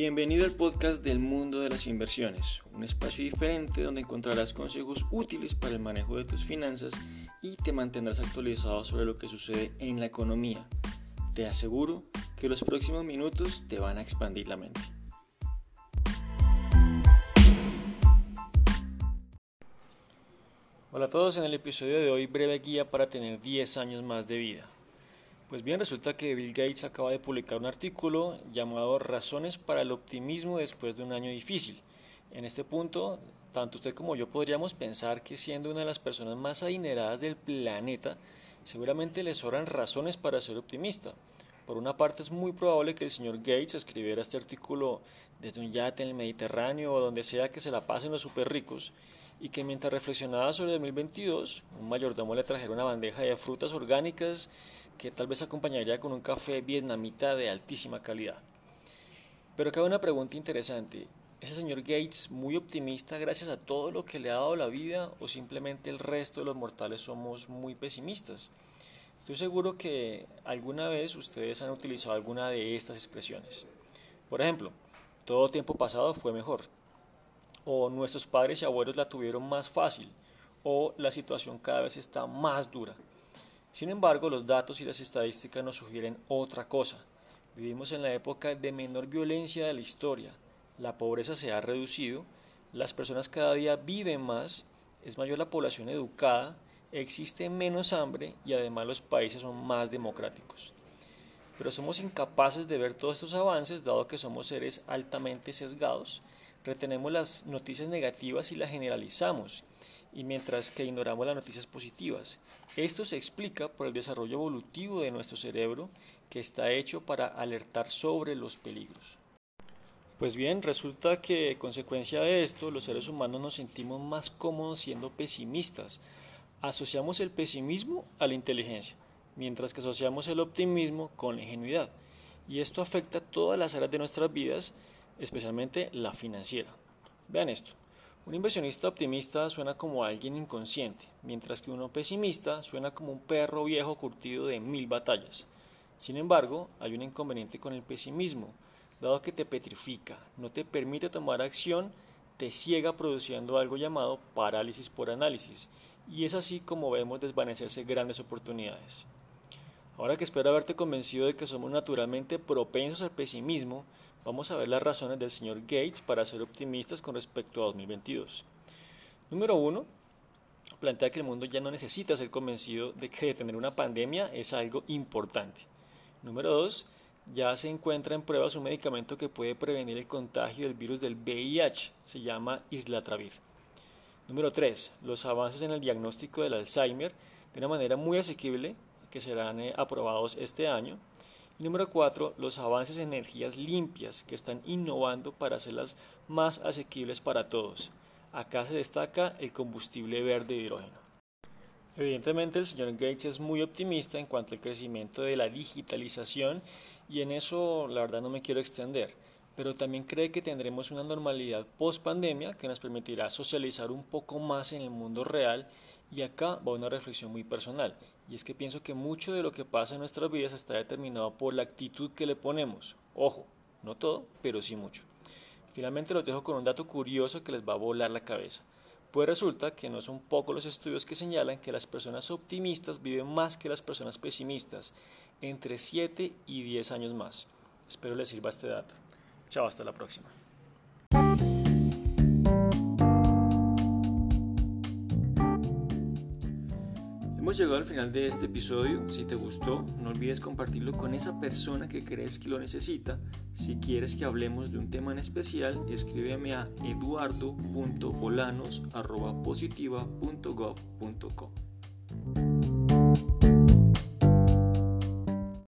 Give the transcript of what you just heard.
Bienvenido al podcast del mundo de las inversiones, un espacio diferente donde encontrarás consejos útiles para el manejo de tus finanzas y te mantendrás actualizado sobre lo que sucede en la economía. Te aseguro que los próximos minutos te van a expandir la mente. Hola a todos, en el episodio de hoy breve guía para tener 10 años más de vida. Pues bien, resulta que Bill Gates acaba de publicar un artículo llamado Razones para el optimismo después de un año difícil. En este punto, tanto usted como yo podríamos pensar que siendo una de las personas más adineradas del planeta, seguramente le sobran razones para ser optimista. Por una parte es muy probable que el señor Gates escribiera este artículo desde un yate en el Mediterráneo o donde sea que se la pasen los super ricos y que mientras reflexionaba sobre 2022, un mayordomo le trajera una bandeja de frutas orgánicas que tal vez acompañaría con un café vietnamita de altísima calidad. Pero cabe una pregunta interesante. ¿Es el señor Gates muy optimista gracias a todo lo que le ha dado la vida o simplemente el resto de los mortales somos muy pesimistas? Estoy seguro que alguna vez ustedes han utilizado alguna de estas expresiones. Por ejemplo, todo tiempo pasado fue mejor o nuestros padres y abuelos la tuvieron más fácil, o la situación cada vez está más dura. Sin embargo, los datos y las estadísticas nos sugieren otra cosa. Vivimos en la época de menor violencia de la historia, la pobreza se ha reducido, las personas cada día viven más, es mayor la población educada, existe menos hambre y además los países son más democráticos. Pero somos incapaces de ver todos estos avances dado que somos seres altamente sesgados retenemos las noticias negativas y las generalizamos, y mientras que ignoramos las noticias positivas. Esto se explica por el desarrollo evolutivo de nuestro cerebro que está hecho para alertar sobre los peligros. Pues bien, resulta que consecuencia de esto los seres humanos nos sentimos más cómodos siendo pesimistas. Asociamos el pesimismo a la inteligencia, mientras que asociamos el optimismo con la ingenuidad. Y esto afecta todas las áreas de nuestras vidas especialmente la financiera. Vean esto. Un inversionista optimista suena como alguien inconsciente, mientras que uno pesimista suena como un perro viejo curtido de mil batallas. Sin embargo, hay un inconveniente con el pesimismo, dado que te petrifica, no te permite tomar acción, te ciega produciendo algo llamado parálisis por análisis, y es así como vemos desvanecerse grandes oportunidades. Ahora que espero haberte convencido de que somos naturalmente propensos al pesimismo, vamos a ver las razones del señor Gates para ser optimistas con respecto a 2022. Número uno, plantea que el mundo ya no necesita ser convencido de que detener una pandemia es algo importante. Número dos, ya se encuentra en pruebas un medicamento que puede prevenir el contagio del virus del VIH, se llama Islatravir. Número 3. Los avances en el diagnóstico del Alzheimer de una manera muy asequible que serán eh, aprobados este año. Y número 4, los avances en energías limpias que están innovando para hacerlas más asequibles para todos. Acá se destaca el combustible verde hidrógeno. Evidentemente el señor Gates es muy optimista en cuanto al crecimiento de la digitalización y en eso la verdad no me quiero extender, pero también cree que tendremos una normalidad post pandemia que nos permitirá socializar un poco más en el mundo real y acá va una reflexión muy personal, y es que pienso que mucho de lo que pasa en nuestras vidas está determinado por la actitud que le ponemos. Ojo, no todo, pero sí mucho. Finalmente los dejo con un dato curioso que les va a volar la cabeza. Pues resulta que no son pocos los estudios que señalan que las personas optimistas viven más que las personas pesimistas, entre 7 y 10 años más. Espero les sirva este dato. Chao, hasta la próxima. Hemos llegado al final de este episodio. Si te gustó, no olvides compartirlo con esa persona que crees que lo necesita. Si quieres que hablemos de un tema en especial, escríbeme a eduardo.bolanos.positiva.gov.co.